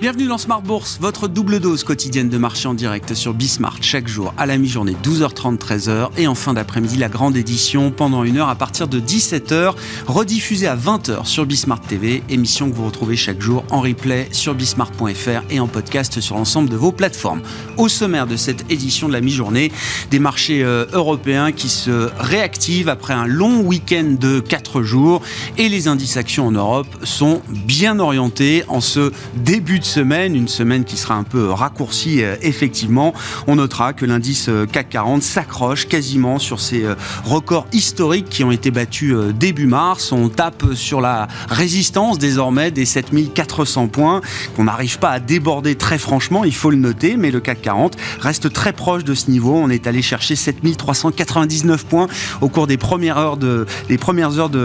Bienvenue dans Smart Bourse, votre double dose quotidienne de marché en direct sur Bismart chaque jour à la mi-journée 12h30 13h et en fin d'après-midi la grande édition pendant une heure à partir de 17h rediffusée à 20h sur Bismart TV, émission que vous retrouvez chaque jour en replay sur bismart.fr et en podcast sur l'ensemble de vos plateformes. Au sommaire de cette édition de la mi-journée, des marchés euh, européens qui se réactivent après un long week-end de 4 jours et les indices actions en Europe sont bien orientés en ce début de semaine, une semaine qui sera un peu raccourcie euh, effectivement. On notera que l'indice euh, CAC 40 s'accroche quasiment sur ces euh, records historiques qui ont été battus début mars. On tape sur la résistance désormais des 7400 points qu'on n'arrive pas à déborder très franchement, il faut le noter, mais le CAC 40 reste très proche de ce niveau. On est allé chercher 7399 points au cours des premières heures de,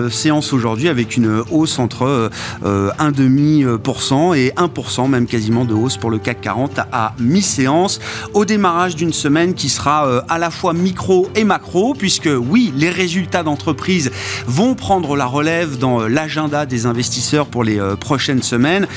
séance aujourd'hui avec une hausse entre 1,5% et 1% même quasiment de hausse pour le CAC 40 à mi-séance, au démarrage d'une semaine qui sera euh, à la fois micro et macro, puisque oui, les résultats d'entreprise vont prendre la relève dans euh, l'agenda des investisseurs pour les euh, prochaines semaines.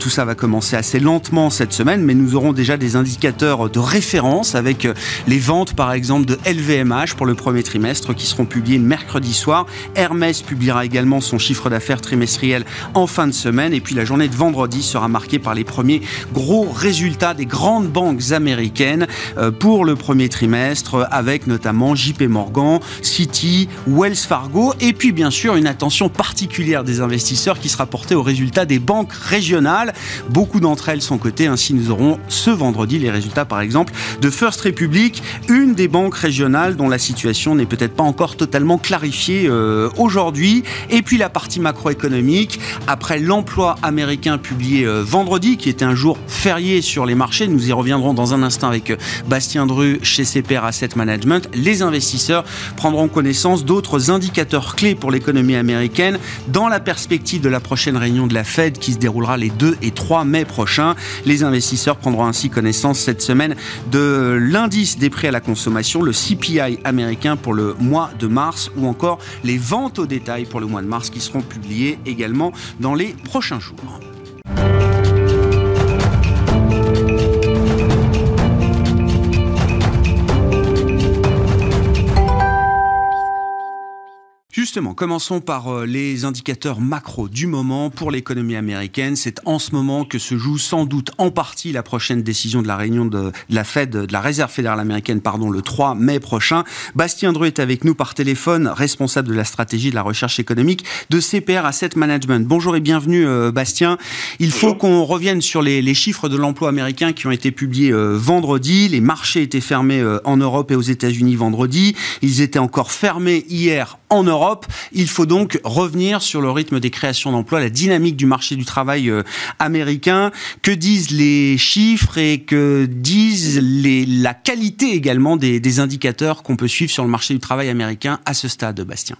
Tout ça va commencer assez lentement cette semaine, mais nous aurons déjà des indicateurs de référence avec les ventes par exemple de LVMH pour le premier trimestre qui seront publiés mercredi soir. Hermès publiera également son chiffre d'affaires trimestriel en fin de semaine et puis la journée de vendredi sera marquée par les premiers gros résultats des grandes banques américaines euh, pour le premier trimestre, avec notamment JP Morgan, Citi, Wells Fargo, et puis bien sûr une attention particulière des investisseurs qui sera portée aux résultats des banques régionales. Beaucoup d'entre elles sont cotées, ainsi nous aurons ce vendredi les résultats par exemple de First Republic, une des banques régionales dont la situation n'est peut-être pas encore totalement clarifiée euh, aujourd'hui. Et puis la partie macroéconomique, après l'emploi américain publié euh, vendredi, qui était un jour férié sur les marchés. Nous y reviendrons dans un instant avec euh, Bastien Dru chez CPR Asset Management. Les investisseurs prendront connaissance d'autres indicateurs clés pour l'économie américaine dans la perspective de la prochaine réunion de la Fed qui se déroulera les 2 et 3 mai prochains. Les investisseurs prendront ainsi connaissance cette semaine de l'indice des prix à la consommation, le CPI américain pour le mois de mars ou encore les ventes au détail pour le mois de mars qui seront publiées également dans les prochains jours. Sim. Commençons par euh, les indicateurs macro du moment pour l'économie américaine. C'est en ce moment que se joue sans doute en partie la prochaine décision de la réunion de, la Fed, de la Réserve fédérale américaine, pardon, le 3 mai prochain. Bastien Dru est avec nous par téléphone, responsable de la stratégie de la recherche économique de CPR Asset Management. Bonjour et bienvenue, euh, Bastien. Il faut qu'on revienne sur les, chiffres de l'emploi américain qui ont été publiés euh, vendredi. Les marchés étaient fermés en Europe et aux États-Unis vendredi. Ils étaient encore fermés hier en Europe. Il faut donc revenir sur le rythme des créations d'emplois, la dynamique du marché du travail euh, américain. Que disent les chiffres et que disent les, la qualité également des, des indicateurs qu'on peut suivre sur le marché du travail américain à ce stade, Bastien?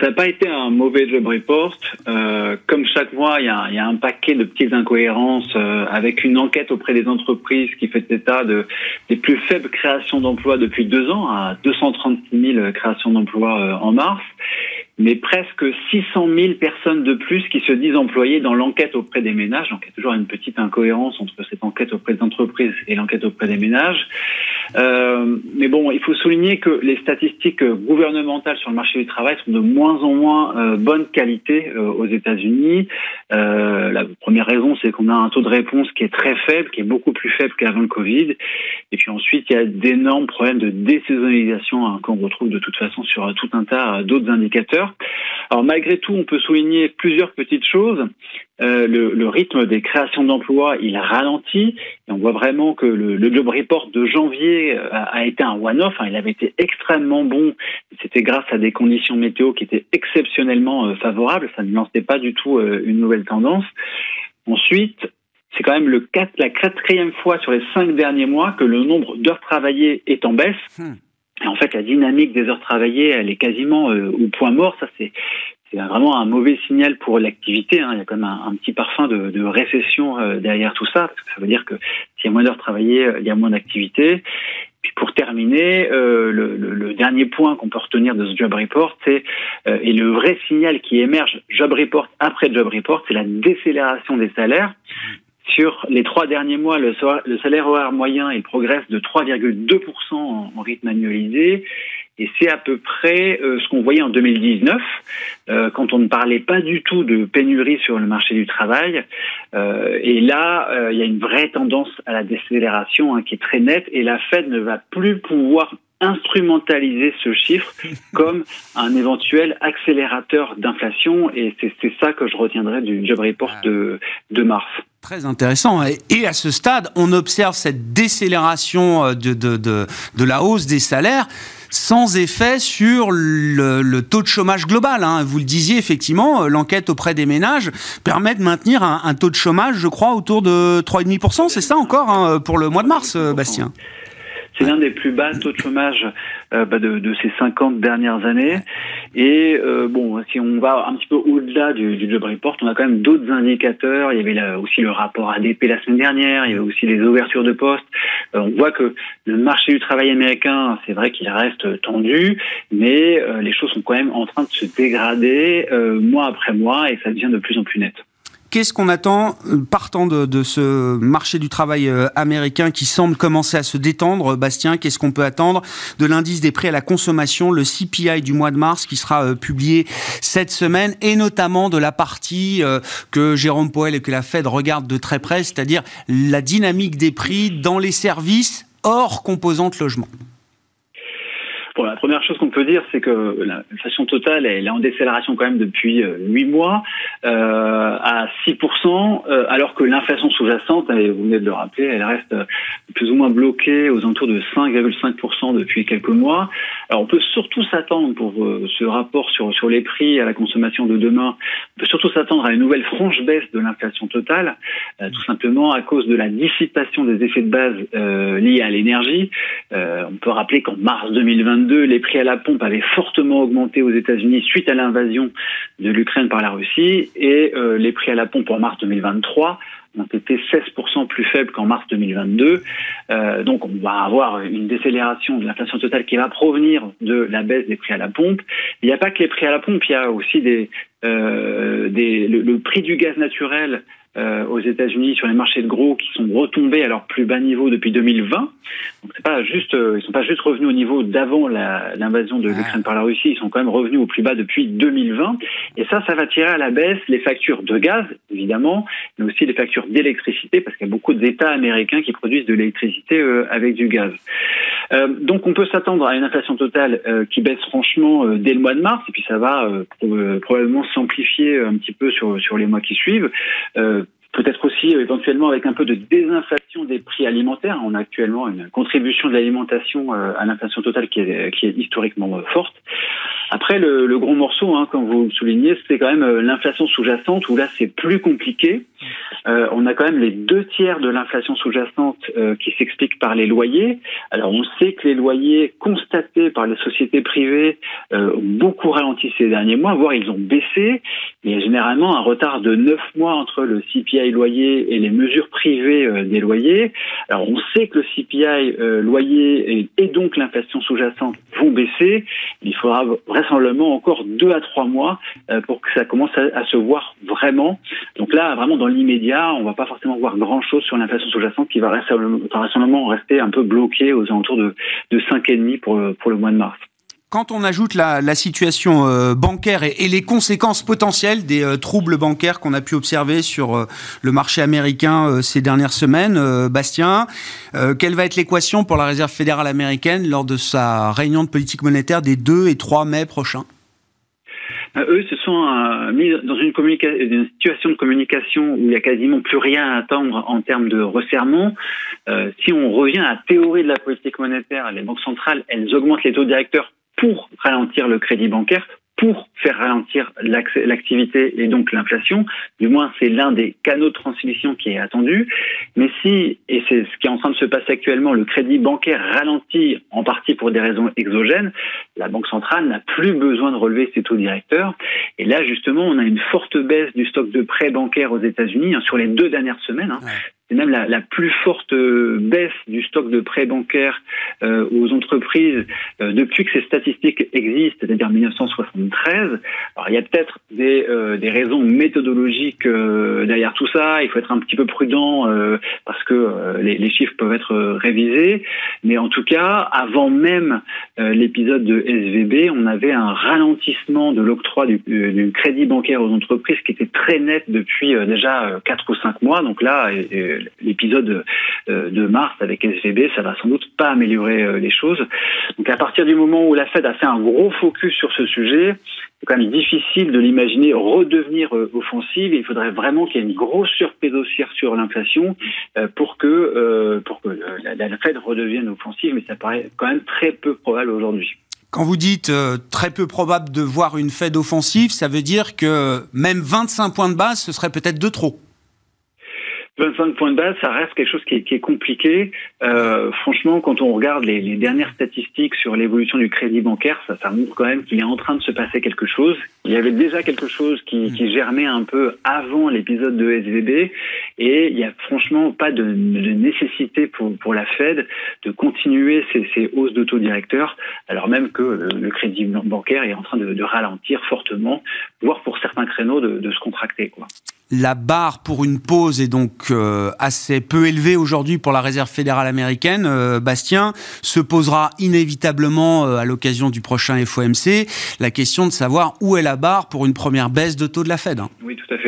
Ça n'a pas été un mauvais job report. Euh, comme chaque mois, il y, a, y, a, un paquet de petites incohérences euh, avec une enquête auprès des entreprises qui fait état de, des plus faibles créations d'emplois depuis deux ans, à 236 000 créations d'emplois euh, en mars mais presque 600 000 personnes de plus qui se disent employées dans l'enquête auprès des ménages. Donc il y a toujours une petite incohérence entre cette enquête auprès des entreprises et l'enquête auprès des ménages. Euh, mais bon, il faut souligner que les statistiques gouvernementales sur le marché du travail sont de moins en moins euh, bonne qualité euh, aux États-Unis. Euh, la première raison, c'est qu'on a un taux de réponse qui est très faible, qui est beaucoup plus faible qu'avant le Covid. Et puis ensuite, il y a d'énormes problèmes de désaisonnalisation hein, qu'on retrouve de toute façon sur tout un tas d'autres indicateurs. Alors malgré tout, on peut souligner plusieurs petites choses. Le, rythme des créations d'emplois, il ralentit. Et on voit vraiment que le, job report de janvier euh, a, été un one-off. Hein. il avait été extrêmement bon. C'était grâce à des conditions météo qui étaient exceptionnellement euh, favorables. Ça ne lançait pas du tout une nouvelle tendance. Ensuite, c'est quand même le 4, la quatrième fois sur les cinq derniers mois que le nombre d'heures travaillées est en baisse. Hmm. Et en fait, la dynamique des heures travaillées, elle est quasiment euh, au point mort. Ça, c'est c'est vraiment un mauvais signal pour l'activité. Hein. Il y a quand même un, petit parfum de, récession euh, derrière tout ça, parce que ça veut dire que s'il y a moins d'heures travaillées, il y a moins d'activité. Puis pour terminer, euh, le, dernier point qu'on peut retenir de ce job report, c'est euh, et le vrai signal qui émerge job report après job report, c'est la décélération des salaires. Sur les trois derniers mois, le, salaire horaire moyen il progresse de 3,2% en, en rythme annualisé et c'est à peu près euh, ce qu'on voyait en 2019, euh, quand on ne parlait pas du tout de pénurie sur le marché du travail. Euh, et là, il y a une vraie tendance à la décélération hein, qui est très nette, et la Fed ne va plus pouvoir instrumentaliser ce chiffre comme un éventuel accélérateur d'inflation, et c'est ça que je retiendrai du job report de, de mars. Très intéressant. Et à ce stade, on observe cette décélération de, de, de, de la hausse des salaires sans effet sur le, taux de chômage global. Hein. Vous le disiez, effectivement, euh, l'enquête auprès des ménages permet de maintenir un, taux de chômage, je crois, autour de 3,5%. C'est ça encore hein, pour le mois de mars, euh, Bastien? C'est l'un des plus bas taux de chômage euh, bah, de, de, ces 50 dernières années. Et euh, bon, si on va un petit peu au-delà du, du, job report, on a quand même d'autres indicateurs. Il y avait aussi le rapport ADP la semaine dernière, il y avait aussi les ouvertures de postes. Euh, on voit que le marché du travail américain, c'est vrai qu'il reste tendu, mais euh, les choses sont quand même en train de se dégrader mois après mois et ça devient de plus en plus net. Qu'est-ce qu'on attend euh, partant de, ce marché du travail euh, américain qui semble commencer à se détendre Bastien, qu'est-ce qu'on peut attendre de l'indice des prix à la consommation, le CPI du mois de mars qui sera euh, publié cette semaine et notamment de la partie que Jérôme Poel et que la Fed regardent de très près, c'est-à-dire la dynamique des prix dans les services hors composante logement? Bon, la première chose qu'on peut dire, c'est que l'inflation totale, elle est en décélération quand même depuis euh, huit mois euh, à 6%, euh, alors que l'inflation sous-jacente, vous venez de le rappeler, elle reste plus ou moins bloquée aux alentours de 5,5% depuis quelques mois. Alors on peut surtout s'attendre pour ce rapport sur, sur les prix à la consommation de demain, on peut surtout s'attendre à une nouvelle franche baisse de l'inflation totale, tout simplement à cause de la dissipation des effets de base liés à l'énergie. on peut rappeler qu'en mars 2022, les prix à la pompe avaient fortement augmenté aux États-Unis suite à l'invasion de l'Ukraine par la Russie et euh, les prix à la pompe en mars 2023 ont été 16% plus faibles qu'en mars 2022. Euh, donc on va avoir une décélération de l'inflation totale qui va provenir de la baisse des prix à la pompe. Il n'y a pas que les prix à la pompe, il y a aussi euh, le, prix du gaz naturel euh, aux États-Unis sur les marchés de gros qui sont retombés à leur plus bas niveau depuis 2020. Donc c'est pas juste, euh, ils sont pas juste revenus au niveau d'avant l'invasion de l'Ukraine par la Russie, ils sont quand même revenus au plus bas depuis 2020. Et ça, ça va tirer à la baisse les factures de gaz, évidemment, mais aussi les factures d'électricité, parce qu'il y a beaucoup d'États américains qui produisent de l'électricité euh, avec du gaz. Euh, donc on peut s'attendre à une inflation totale qui baisse franchement dès le mois de mars, et puis ça va probablement s'amplifier un petit peu sur, sur les mois qui suivent peut-être aussi euh, éventuellement avec un peu de désinflation des prix alimentaires. On a actuellement une contribution de l'alimentation euh, à l'inflation totale qui est, historiquement euh, forte. Après, le, gros morceau, hein, comme vous le soulignez, c'est quand même l'inflation sous-jacente, où là, c'est plus compliqué. On a quand même les deux tiers de l'inflation sous-jacente qui s'explique par les loyers. Alors, on sait que les loyers constatés par les sociétés privées ont beaucoup ralenti ces derniers mois, voire ils ont baissé. Il y a généralement un retard de neuf mois entre le CPI loyer et les mesures privées des loyers. Alors, on sait que le CPI loyer et, donc l'inflation sous-jacente vont baisser. Il faudra vraisemblablement encore deux à trois mois euh, pour que ça commence à, se voir vraiment. Donc là, vraiment dans l'immédiat, on va pas forcément voir grand-chose sur l'inflation sous-jacente qui va vraisemblablement rester un peu bloqué aux alentours de, de 5,5 pour, pour le mois de mars quand on ajoute la, situation euh, bancaire et, les conséquences potentielles des euh, troubles bancaires qu'on a pu observer sur euh, le marché américain ces dernières semaines, Bastien, quelle va être l'équation pour la Réserve fédérale américaine lors de sa réunion de politique monétaire des 2 et 3 mai prochains? Eux se sont mis dans une, une, situation de communication où il n'y a quasiment plus rien à attendre en termes de resserrement. si on revient à la théorie de la politique monétaire, les banques centrales, elles augmentent les taux directeurs pour ralentir le crédit bancaire, pour faire ralentir l'activité et donc l'inflation. Du moins, c'est l'un des canaux de transmission qui est attendu. Mais si, et c'est ce qui est en train de se passer actuellement, le crédit bancaire ralentit en partie pour des raisons exogènes, la Banque centrale n'a plus besoin de relever ses taux directeurs. Et là, justement, on a une forte baisse du stock de prêts bancaires aux États-Unis hein, sur les deux dernières semaines. Hein. C'est même la, plus forte euh, baisse du stock de prêts bancaires euh, aux entreprises euh, depuis que ces statistiques existent, c'est-à-dire 1973. Alors il y a peut-être des, des raisons méthodologiques derrière tout ça. Il faut être un petit peu prudent parce que les, les, chiffres peuvent être révisés. Mais en tout cas, avant même l'épisode de SVB, on avait un ralentissement de l'octroi du, du, crédit bancaire aux entreprises qui était très net depuis déjà 4 ou 5 mois. Donc là, l'épisode euh, de mars avec SVB, ça va sans doute pas améliorer euh, les choses. Donc à partir du moment où la Fed a fait un gros focus sur ce sujet, c'est quand même difficile de l'imaginer redevenir euh, offensive. il faudrait vraiment qu'il y ait une grosse surprise haussière sur l'inflation pour que, pour que la, Fed redevienne offensive, mais ça paraît quand même très peu probable aujourd'hui. Quand vous dites très peu probable de voir une Fed offensive, ça veut dire que même 25 points de base, ce serait peut-être de trop. 25 points de base, ça reste quelque chose qui est, qui est compliqué. Euh, franchement, quand on regarde les, les dernières statistiques sur l'évolution du crédit bancaire, ça, ça montre quand même qu'il est en train de se passer quelque chose. Il y avait déjà quelque chose qui, qui germait un peu avant l'épisode de SVB, et il n'y a franchement pas de, de, nécessité pour, pour la Fed de continuer ces, ces hausses de taux directeurs, alors même que le, crédit bancaire est en train de, de, ralentir fortement, voire pour certains créneaux de, de se contracter. Quoi. La barre pour une pause est donc euh, assez peu élevée aujourd'hui pour la Réserve fédérale américaine. Euh, Bastien se posera inévitablement euh, à l'occasion du prochain FOMC la question de savoir où est la barre pour une première baisse de taux de la Fed. Hein. Oui, tout à fait.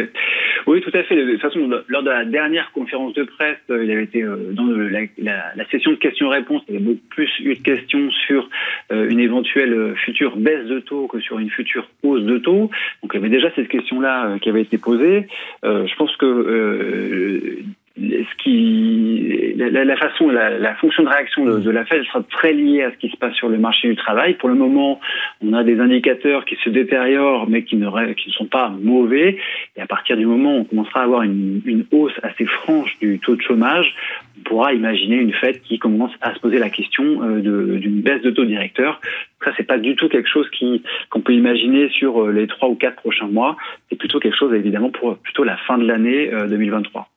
Oui, tout à fait. De toute façon, lors de la dernière conférence de presse, euh, il avait été euh, dans la, la, la, session de questions-réponses, il y avait beaucoup plus eu de questions sur euh, une éventuelle future baisse de taux que sur une future hausse de taux. Donc il y avait déjà cette question-là qui avait été posée. je pense que ce qui, la, la façon, la, la, fonction de réaction de, de, la Fed sera très liée à ce qui se passe sur le marché du travail. Pour le moment, on a des indicateurs qui se détériorent, mais qui ne, qui ne sont pas mauvais. Et à partir du moment où on commencera à avoir une, une hausse assez franche du taux de chômage, on pourra imaginer une Fed qui commence à se poser la question euh, d'une baisse de taux directeur. Ça, c'est pas du tout quelque chose qui qu'on peut imaginer sur euh, les trois ou quatre prochains mois. C'est plutôt quelque chose, évidemment, pour plutôt la fin de l'année 2023.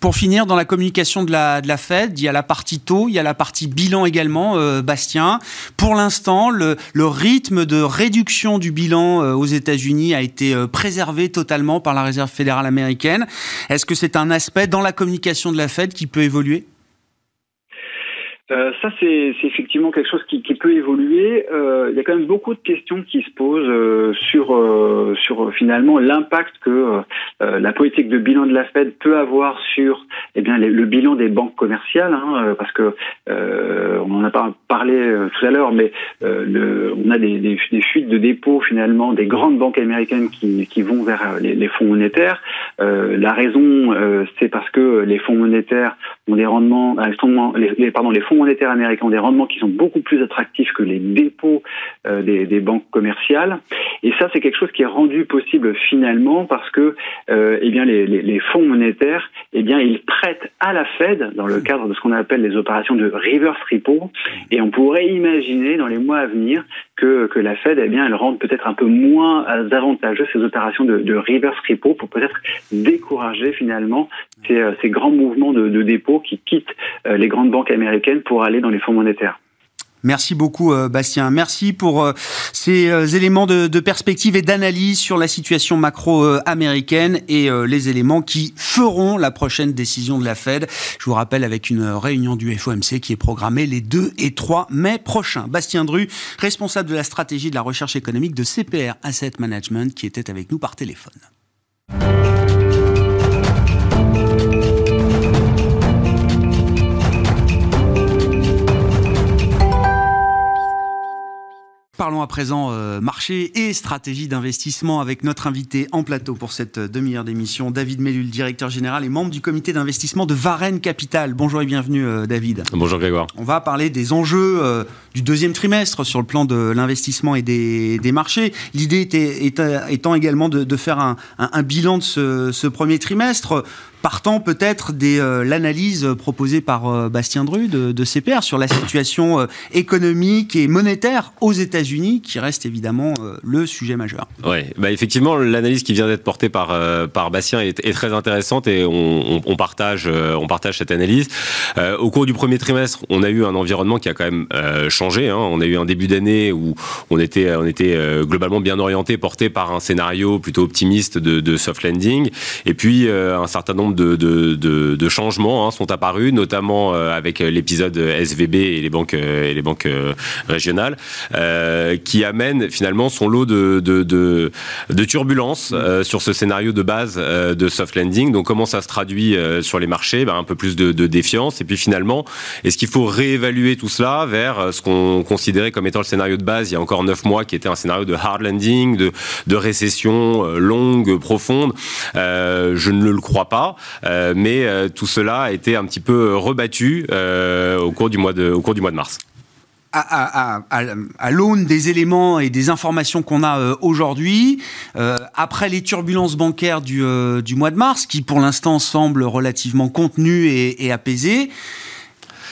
Pour finir, dans la communication de la, Fed, il y a la partie taux, il y a la partie bilan également, euh, Bastien. Pour l'instant, le, le, rythme de réduction du bilan euh, aux États-Unis a été euh, préservé totalement par la Réserve fédérale américaine. Est-ce que c'est un aspect dans la communication de la Fed qui peut évoluer? Euh, ça, c'est effectivement quelque chose qui, qui peut évoluer. Euh, il y a quand même beaucoup de questions qui se posent euh, sur, euh, sur finalement l'impact que euh, la politique de bilan de la Fed peut avoir sur eh bien, le bilan des banques commerciales, hein, parce que on en a pas parlé tout à l'heure, mais le, on a des, des, des, fuites de dépôts finalement des grandes banques américaines qui, qui vont vers les, les fonds monétaires. la raison, c'est parce que les fonds monétaires ont des rendements, les, pardon, les fonds monétaires américains ont des rendements qui sont beaucoup plus attractifs que les dépôts euh, des, banques commerciales. Et ça, c'est quelque chose qui est rendu possible finalement parce que euh, eh bien, les, fonds monétaires, eh bien, ils prêtent à la Fed dans le cadre de ce qu'on appelle les opérations de reverse repo. Et on pourrait imaginer dans les mois à venir que, que la Fed, eh bien, elle rende peut-être un peu moins avantageux ces opérations de reverse repo pour peut-être décourager finalement ces, euh, ces grands mouvements de, de dépôt qui quittent euh, les grandes banques américaines pour aller dans les fonds monétaires. Merci beaucoup, euh, Bastien. Merci pour ces éléments de, de perspective et d'analyse sur la situation macro-américaine et les éléments qui feront la prochaine décision de la Fed. Je vous rappelle avec une réunion du FOMC qui est programmée les 2 et 3 mai prochains. Bastien Dru, responsable de la stratégie de la recherche économique de CPR Asset Management, qui était avec nous par téléphone. Parlons à présent euh, marché et stratégie d'investissement avec notre invité en plateau pour cette euh, demi-heure d'émission, David Mellul, directeur général et membre du comité d'investissement de Varenne Capital. Bonjour et bienvenue euh, David. Bonjour Grégoire. On va parler des enjeux du deuxième trimestre sur le plan de l'investissement et des, des marchés. L'idée était, étant également de, de faire un, un, un, bilan de ce, ce premier trimestre partant peut-être de l'analyse proposée par Bastien Dru de, de, CPR sur la situation économique et monétaire aux États-Unis, qui reste évidemment le sujet majeur. Oui, bah effectivement, l'analyse qui vient d'être portée par, par Bastien est, très intéressante et on, on, partage, on partage cette analyse. au cours du premier trimestre, on a eu un environnement qui a quand même changé. Hein. On a eu un début d'année où on était, on était globalement bien orienté, porté par un scénario plutôt optimiste de, de soft landing. Et puis euh, un certain nombre de, de, de changements hein, sont apparus, notamment euh, avec l'épisode SVB et les banques euh, et les banques régionales, qui amènent finalement son lot de, de, turbulences sur ce scénario de base de soft landing. Donc comment ça se traduit sur les marchés? Ben, Un peu plus de, défiance. Et puis finalement, est-ce qu'il faut réévaluer tout cela vers ce qu'on considérait comme étant le scénario de base il y a encore neuf mois, qui était un scénario de hard landing, de, de récession euh, longue, profonde? Euh, je ne le crois pas, euh, mais tout cela a été un petit peu rebattu au cours du mois de, au cours du mois de mars. À, l'aune des éléments et des informations qu'on a aujourd'hui, après les turbulences bancaires du, du, mois de mars, qui pour l'instant semblent relativement contenues et apaisées,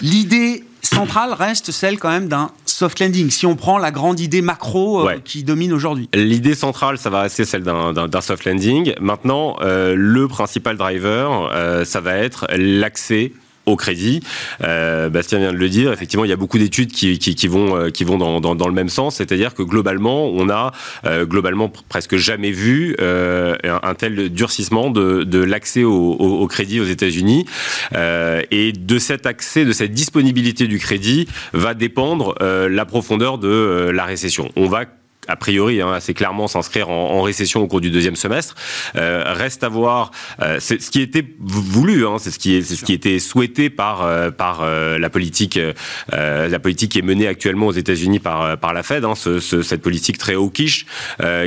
l'idée centrale reste celle quand même d'un soft landing, si on prend la grande idée macro euh, qui domine aujourd'hui. L'idée centrale, ça va rester celle d'un soft landing. Maintenant, euh, le principal driver, euh, ça va être l'accès au crédit. Euh, Bastien vient de le dire. Effectivement, il y a beaucoup d'études qui, qui, qui, vont euh, qui vont dans, dans, dans le même sens, c'est-à-dire que globalement, on a euh, globalement presque jamais vu euh, un, tel durcissement de, de l'accès au, au, crédit aux États-Unis. Euh, et de cet accès, de cette disponibilité du crédit, va dépendre la profondeur de la récession. On va a priori hein, assez clairement s'inscrire en, récession au cours du deuxième semestre. Euh, reste à voir euh, ce qui était voulu, hein, c'est ce qui était souhaité par euh, la politique la politique qui est menée actuellement aux États-Unis par la Fed, hein, ce, ce, cette politique très hawkish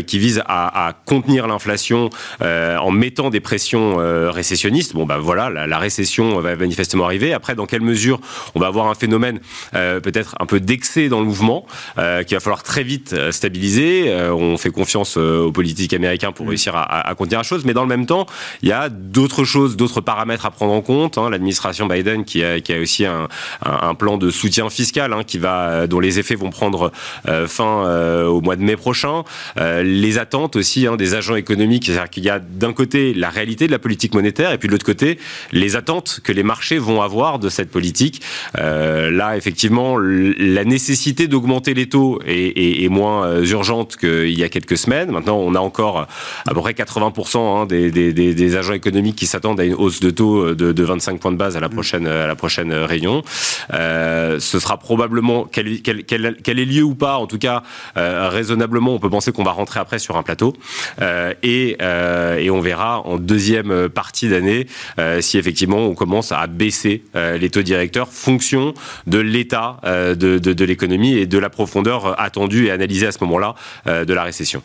qui vise à, à contenir l'inflation en mettant des pressions récessionnistes. Bon bah voilà, la, la, récession va manifestement arriver. Après, dans quelle mesure on va avoir un phénomène peut-être un peu d'excès dans le mouvement qu'il va falloir très vite stabiliser euh, on fait confiance euh, aux politiques américains pour mm. réussir à, contenir la chose, mais dans le même temps, il y a d'autres choses, d'autres paramètres à prendre en compte. Hein. L'administration Biden qui a, aussi un, plan de soutien fiscal hein, qui va, euh, dont les effets vont prendre fin au mois de mai prochain. les attentes aussi hein, des agents économiques, c'est-à-dire qu'il y a d'un côté la réalité de la politique monétaire et puis de l'autre côté les attentes que les marchés vont avoir de cette politique. là, effectivement, la nécessité d'augmenter les taux est, est moins urgente qu'il y a quelques semaines. Maintenant, on a encore à peu près 80% hein, des, des, des, agents économiques qui s'attendent à une hausse de taux de, de, 25 points de base à la mm. prochaine, à la prochaine réunion. Euh, ce sera probablement, qu'elle qu ait lieu ou pas, en tout cas, euh, raisonnablement, on peut penser qu'on va rentrer après sur un plateau. Euh, et, euh, et, on verra en deuxième partie d'année euh, si effectivement on commence à baisser euh, les taux directeurs fonction de l'état de, de, de l'économie et de la profondeur attendue et analysée à ce moment-là euh, de la récession.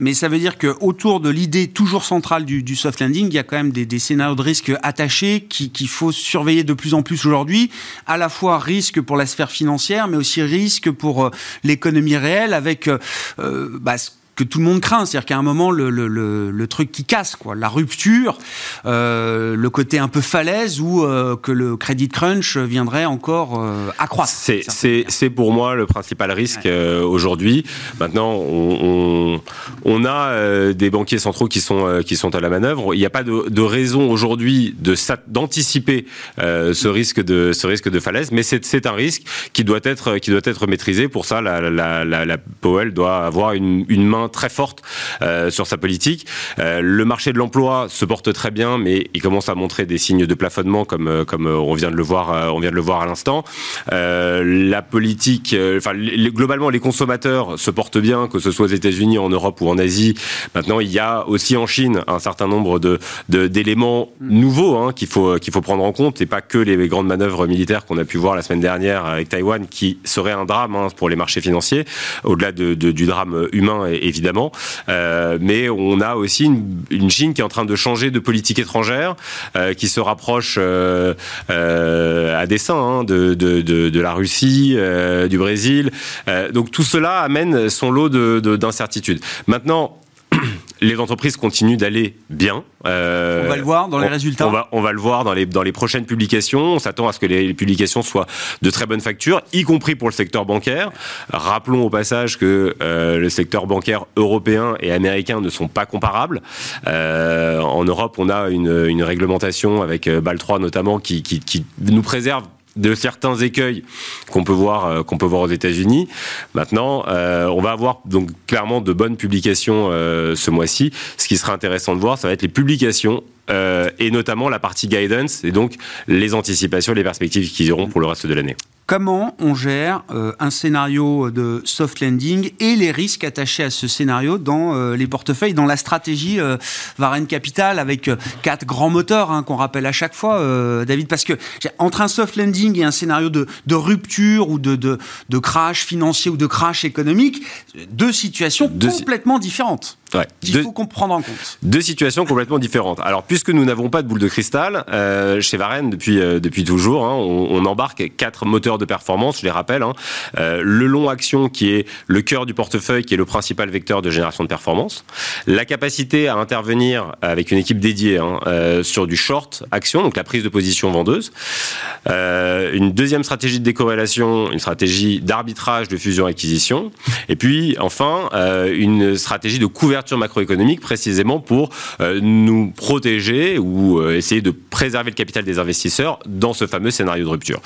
Mais ça veut dire qu'autour de l'idée toujours centrale du, soft landing, il y a quand même des, scénarios de risque attachés qu'il faut surveiller de plus en plus aujourd'hui. À la fois risque pour la sphère financière, mais aussi risque pour euh, l'économie réelle avec euh, bah, que tout le monde craint. C'est-à-dire qu'à un moment, le, le, le, truc qui casse, quoi, la rupture, euh, le côté un peu falaise où euh, que le credit crunch viendrait encore euh, accroître. C'est pour moi le principal risque aujourd'hui. Maintenant, on, on, on a des banquiers centraux qui sont, qui sont à la manœuvre. Il n'y a pas de, de raison aujourd'hui d'anticiper ce, risque de, ce risque de falaise, mais c'est un risque qui doit être, qui doit être maîtrisé. Pour ça, la, la, la, la Powell doit avoir une, une main très forte euh, sur sa politique. Euh, le marché de l'emploi se porte très bien, mais il commence à montrer des signes de plafonnement, comme euh, comme on vient de le voir, on vient de le voir à l'instant. la politique, enfin globalement, les consommateurs se portent bien, que ce soit aux États-Unis, en Europe ou en Asie. Maintenant, il y a aussi en Chine un certain nombre de d'éléments nouveaux hein, qu'il faut qu'il faut prendre en compte, et pas que les grandes manœuvres militaires qu'on a pu voir la semaine dernière avec Taïwan, qui serait un drame hein, pour les marchés financiers, au-delà de, de, du drame humain et, et évidemment. Euh, mais on a aussi une, Chine qui est en train de changer de politique étrangère, euh, qui se rapproche euh, à dessein hein, de, de, la Russie, du Brésil. donc tout cela amène son lot d'incertitudes. Maintenant, les entreprises continuent d'aller bien. Euh, on va le voir dans les résultats. On va, on va le voir dans les, dans les prochaines publications. On s'attend à ce que les, publications soient de très bonne facture, y compris pour le secteur bancaire. Rappelons au passage que euh, le secteur bancaire européen et américain ne sont pas comparables. Euh, en Europe, on a une, une réglementation avec BAL 3 notamment qui, qui, qui nous préserve de certains écueils qu'on peut voir euh, qu'on peut voir aux États-Unis. Maintenant, euh, on va avoir donc clairement de bonnes publications euh, ce mois-ci. Ce qui sera intéressant de voir, ça va être les publications et notamment la partie guidance et donc les anticipations, les perspectives qu'ils auront pour le reste de l'année comment on gère euh, un scénario de soft landing et les risques attachés à ce scénario dans euh, les portefeuilles, dans la stratégie euh, Varenne Capital avec quatre grands moteurs hein, qu'on rappelle à chaque fois, David, parce que entre un soft landing et un scénario de, rupture ou de, de, crash financier ou de crash économique, deux situations complètement différentes. Ouais. Il faut comprendre en compte. Deux situations complètement différentes. Alors, puisque nous n'avons pas de boule de cristal, chez Varenne, depuis, depuis toujours, hein, on, on, embarque quatre moteurs de performance, je les rappelle. Hein. Euh, le long action qui est le cœur du portefeuille, qui est le principal vecteur de génération de performance. La capacité à intervenir avec une équipe dédiée hein, euh, sur du short action, donc la prise de position vendeuse. Euh, une deuxième stratégie de décorrélation, une stratégie d'arbitrage de fusion-acquisition. Et puis enfin, une stratégie de couverture macroéconomique précisément pour nous protéger ou essayer de préserver le capital des investisseurs dans ce fameux scénario de rupture.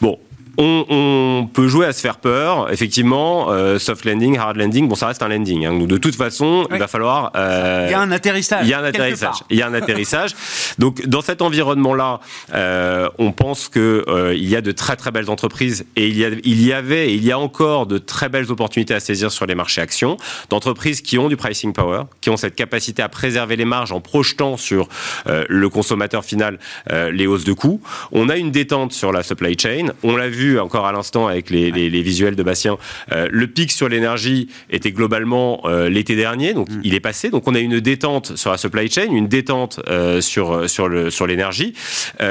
Bon, on, peut jouer à se faire peur. Effectivement, euh, soft landing, hard landing, bon, ça reste un landing. Hein. Donc, de toute façon, il va falloir. Euh, il y a un atterrissage. Il y a un atterrissage. Il y a un atterrissage. Donc, dans cet environnement-là, euh, on pense que il y a de très très belles entreprises et il y, a, il y avait et il y a encore de très belles opportunités à saisir sur les marchés actions d'entreprises qui ont du pricing power, qui ont cette capacité à préserver les marges en projetant sur le consommateur final les hausses de coûts. On a une détente sur la supply chain. On l'a vu encore à l'instant avec les, visuels de Bastien, euh, le pic sur l'énergie était globalement euh, l'été dernier, donc mm. il est passé. Donc on a une détente sur la supply chain, une détente euh, sur sur le sur l'énergie,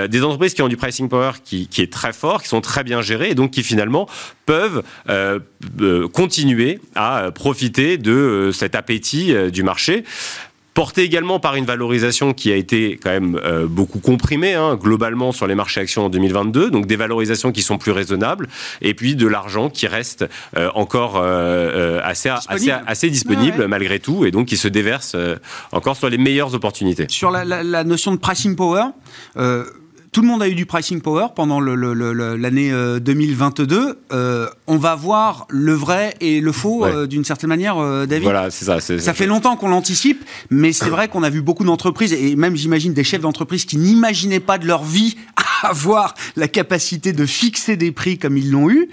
des entreprises qui ont du pricing power qui, qui, est très fort, qui sont très bien gérées et donc qui finalement peuvent continuer à profiter de cet appétit du marché porté également par une valorisation qui a été quand même euh, beaucoup comprimée hein, globalement sur les marchés actions en 2022, donc des valorisations qui sont plus raisonnables, et puis de l'argent qui reste euh, encore euh, assez, disponible, assez, disponible malgré tout, et donc qui se déverse encore sur les meilleures opportunités. Sur la, la notion de pricing power, tout le monde a eu du pricing power pendant l'année 2022. Euh, euh, on va voir le vrai et le faux euh, d'une certaine manière, David. Voilà, c'est ça. Ça fait longtemps qu'on l'anticipe, mais c'est vrai qu'on a vu beaucoup d'entreprises et même j'imagine des chefs d'entreprise qui n'imaginaient pas de leur vie avoir la capacité de fixer des prix comme ils l'ont eu.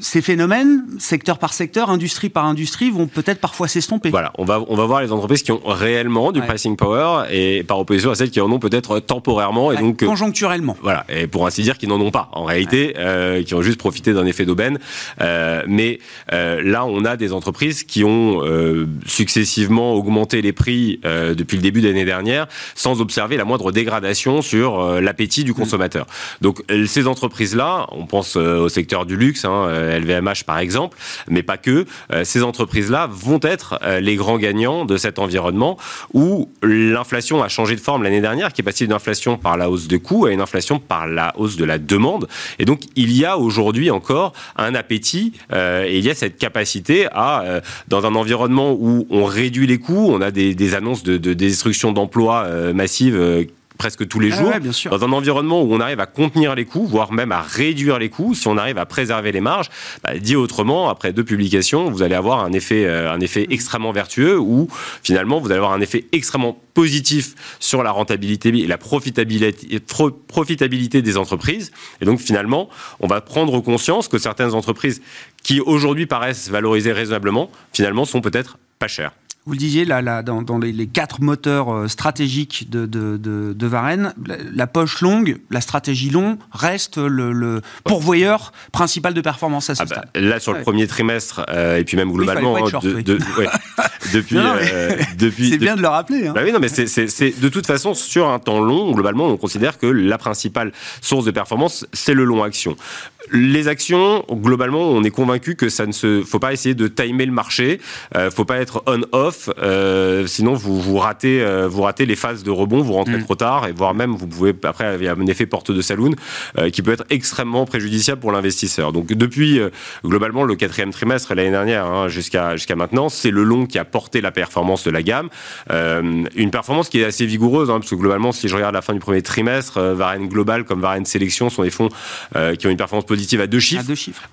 ces phénomènes, secteur par secteur, industrie par industrie, vont peut-être parfois s'estomper. Voilà, on va, on va voir les entreprises qui ont réellement du pricing power et par opposition à celles qui en ont peut-être temporairement donc, euh, conjoncturellement. Voilà, et pour ainsi dire qu'ils n'en ont pas en réalité, euh, qui ont juste profité d'un effet d'aubaine. Euh, mais là, on a des entreprises qui ont successivement augmenté les prix depuis le début de l'année dernière, sans observer la moindre dégradation sur l'appétit du consommateur. Donc ces entreprises-là, on pense au secteur du luxe, hein, LVMH par exemple, mais pas que. ces entreprises-là vont être les grands gagnants de cet environnement où l'inflation a changé de forme l'année dernière, qui est passée d'une inflation par la hausse de coûts à une inflation par la hausse de la demande. Et donc, il y a aujourd'hui encore un appétit euh, et il y a cette capacité à, euh, dans un environnement où on réduit les coûts, on a des, annonces de, destruction d'emplois euh, massives presque tous les ah jours, dans un environnement où on arrive à contenir les coûts, voire même à réduire les coûts, si on arrive à préserver les marges, bah, dit autrement, après deux publications, vous allez avoir un effet, euh, un effet extrêmement vertueux où finalement vous allez avoir un effet extrêmement positif sur la rentabilité et la profitabilité, profitabilité des entreprises. Et donc finalement, on va prendre conscience que certaines entreprises qui aujourd'hui paraissent valorisées raisonnablement, finalement sont peut-être pas chères vous le disiez, là, là dans, dans les, quatre moteurs euh, stratégiques de, de, de, de Varennes, la, poche longue, la stratégie longue, reste le, le pourvoyeur principal de performance à ce ah bah, stade. Là, sur le premier trimestre, euh, et puis même globalement, de, ouais, depuis... euh, depuis c'est bien de le rappeler. Hein. Bah oui, non, mais c'est de toute façon, sur un temps long, globalement, on considère que la principale source de performance, c'est le long action. Les actions, globalement, on est convaincu que ça ne se, faut pas essayer de timer le marché, euh, faut pas être on-off, off. sinon, vous, vous, ratez, vous ratez les phases de rebond, vous rentrez mm. trop tard, et voire même, vous pouvez, après, il y a un effet porte de saloon qui peut être extrêmement préjudiciable pour l'investisseur. Donc, depuis, globalement, le quatrième trimestre l'année dernière hein, jusqu'à jusqu'à maintenant, c'est le long qui a porté la performance de la gamme. une performance qui est assez vigoureuse, hein, parce que globalement, si je regarde la fin du premier trimestre, Varenne Global comme Varenne Sélection sont des fonds qui ont une performance positive à deux chiffres. À deux chiffres.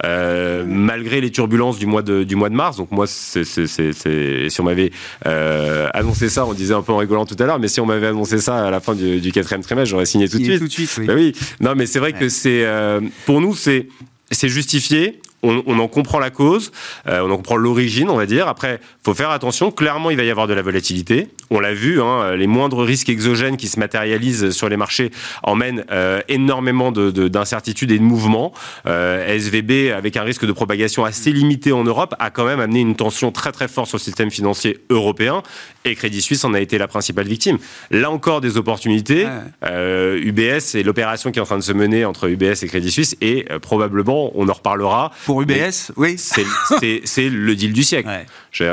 malgré les turbulences du mois de, du mois de mars. Donc moi, c'est, si on m'avait euh, annoncé ça, on disait un peu en rigolant tout à l'heure, mais si on m'avait annoncé ça à la fin du, quatrième trimestre, j'aurais signé tout de suite. Tout de suite, oui. Ben oui. Non, mais c'est vrai que c'est euh, pour nous, c'est c'est justifié on, en comprend la cause, euh, on en comprend l'origine, on va dire. Après, faut faire attention. Clairement, il va y avoir de la volatilité. On l'a vu, hein, les moindres risques exogènes qui se matérialisent sur les marchés emmènent euh, énormément d'incertitudes et de mouvements. Euh, SVB, avec un risque de propagation assez limité en Europe, a quand même amené une tension très très forte sur le système financier européen. Et Crédit Suisse en a été la principale victime. Là encore, des opportunités. UBS et l'opération qui est en train de se mener entre UBS et Crédit Suisse. Et probablement, on en reparlera pour UBS, oui. C'est le deal du siècle.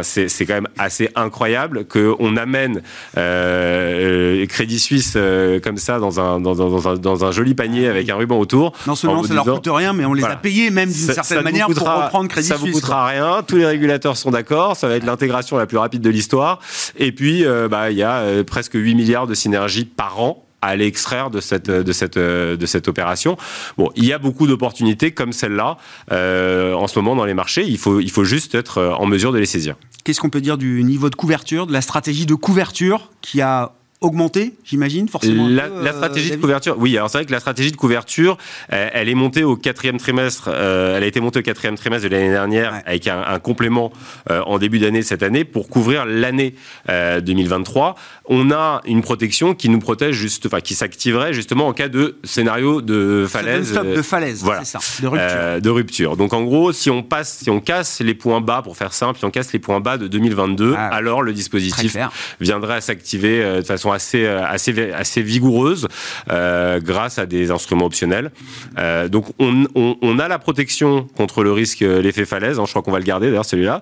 C'est quand même assez incroyable qu'on amène euh, Crédit Suisse euh, comme ça dans un, dans, un, dans, un, joli panier avec un ruban autour. Non seulement ça leur coûte rien, mais on les a payés même d'une certaine manière pour reprendre Crédit Suisse. Ça vous coûtera rien, tous les régulateurs sont d'accord, ça va être l'intégration la plus rapide de l'histoire. Et puis, euh, bah, il y a presque 8 milliards de synergies par an à aller extraire de cette, de cette, de cette opération. Bon, il y a beaucoup d'opportunités comme celle-là euh, en ce moment dans les marchés. Il faut, il faut juste être euh, en mesure de les saisir. Qu'est-ce qu'on peut dire du niveau de couverture, de la stratégie de couverture qui a augmenté, j'imagine, forcément. La, la stratégie de couverture, oui. Alors c'est vrai que la stratégie de couverture, elle, est montée au quatrième trimestre. Euh, elle a été montée au quatrième trimestre de l'année dernière avec un, un complément euh, en début d'année cette année pour couvrir l'année euh, 2023. On a une protection qui nous protège juste, enfin qui s'activerait justement en cas de scénario de falaise. De, de falaise, voilà. c'est ça, de rupture. Euh, de rupture. Donc en gros, si on passe, si on casse les points bas, pour faire simple, si on casse les points bas de 2022, ah alors le dispositif viendrait à s'activer de façon assez, euh, assez, assez vigoureuse euh, grâce à des instruments optionnels. Euh, donc on, on, on, a la protection contre le risque, l'effet falaise. Hein, je crois qu'on va le garder d'ailleurs celui-là.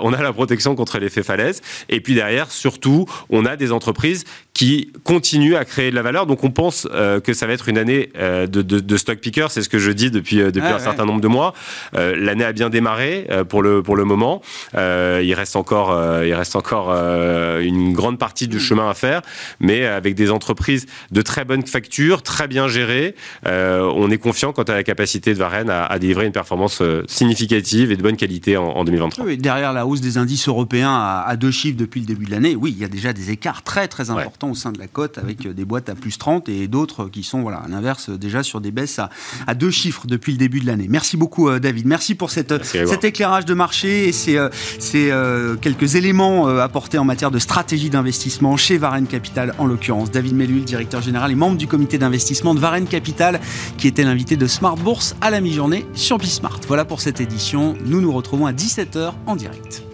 on a la protection contre l'effet falaise. Et puis derrière, surtout, on a des entreprises qui continuent à créer de la valeur. Donc on pense que ça va être une année de, de, de, stock picker. C'est ce que je dis depuis, depuis un certain nombre de mois. L'année a bien démarré pour le, pour le moment. il reste encore, il reste encore une grande partie du chemin à faire mais avec des entreprises de très bonne facture, très bien gérées. Euh, on est confiant quant à la capacité de Varenne à, délivrer une performance euh, significative et de bonne qualité en, 2023. Oui, derrière la hausse des indices européens à, deux chiffres depuis le début de l'année, oui, il y a déjà des écarts très très importants au sein de la cote avec euh, des boîtes à plus 30 et d'autres qui sont voilà, à l'inverse déjà sur des baisses à, deux chiffres depuis le début de l'année. Merci beaucoup David, merci pour cette, cet éclairage de marché et ces, ces quelques éléments apportés en matière de stratégie d'investissement chez Varenne Capital en l'occurrence. David Mellul, directeur général et membre du comité d'investissement de Varenne Capital, qui était l'invité de Smart Bourse à la mi-journée sur Bismart. Voilà pour cette édition. Nous nous retrouvons à 17h en direct.